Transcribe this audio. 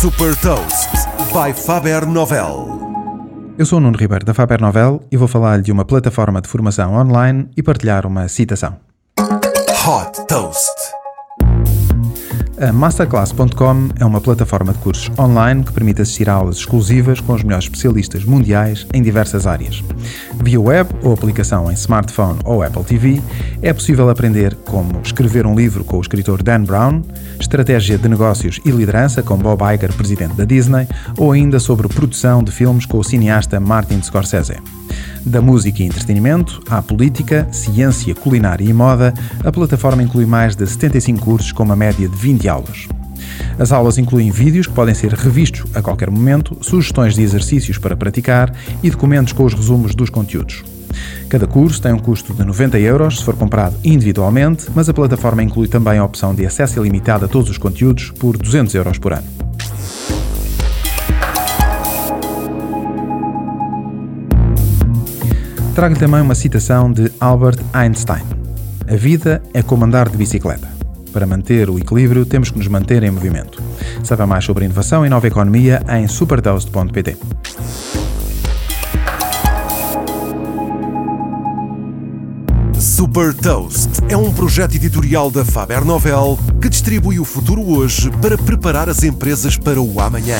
Super Toast by Faber Novel. Eu sou o Nuno Ribeiro da Faber Novel e vou falar-lhe de uma plataforma de formação online e partilhar uma citação. Hot Toast. A Masterclass.com é uma plataforma de cursos online que permite assistir a aulas exclusivas com os melhores especialistas mundiais em diversas áreas. Via web ou aplicação em smartphone ou Apple TV, é possível aprender como escrever um livro com o escritor Dan Brown, estratégia de negócios e liderança com Bob Iger, presidente da Disney, ou ainda sobre produção de filmes com o cineasta Martin Scorsese. Da música e entretenimento à política, ciência, culinária e moda, a plataforma inclui mais de 75 cursos com uma média de 20 aulas. As aulas incluem vídeos que podem ser revistos a qualquer momento, sugestões de exercícios para praticar e documentos com os resumos dos conteúdos. Cada curso tem um custo de 90 euros se for comprado individualmente, mas a plataforma inclui também a opção de acesso ilimitado a todos os conteúdos por 200 euros por ano. Trago-lhe também uma citação de Albert Einstein: A vida é como andar de bicicleta. Para manter o equilíbrio, temos que nos manter em movimento. Saiba mais sobre inovação e nova economia em supertoast.pt. Super Toast é um projeto editorial da Faber Novel que distribui o futuro hoje para preparar as empresas para o amanhã.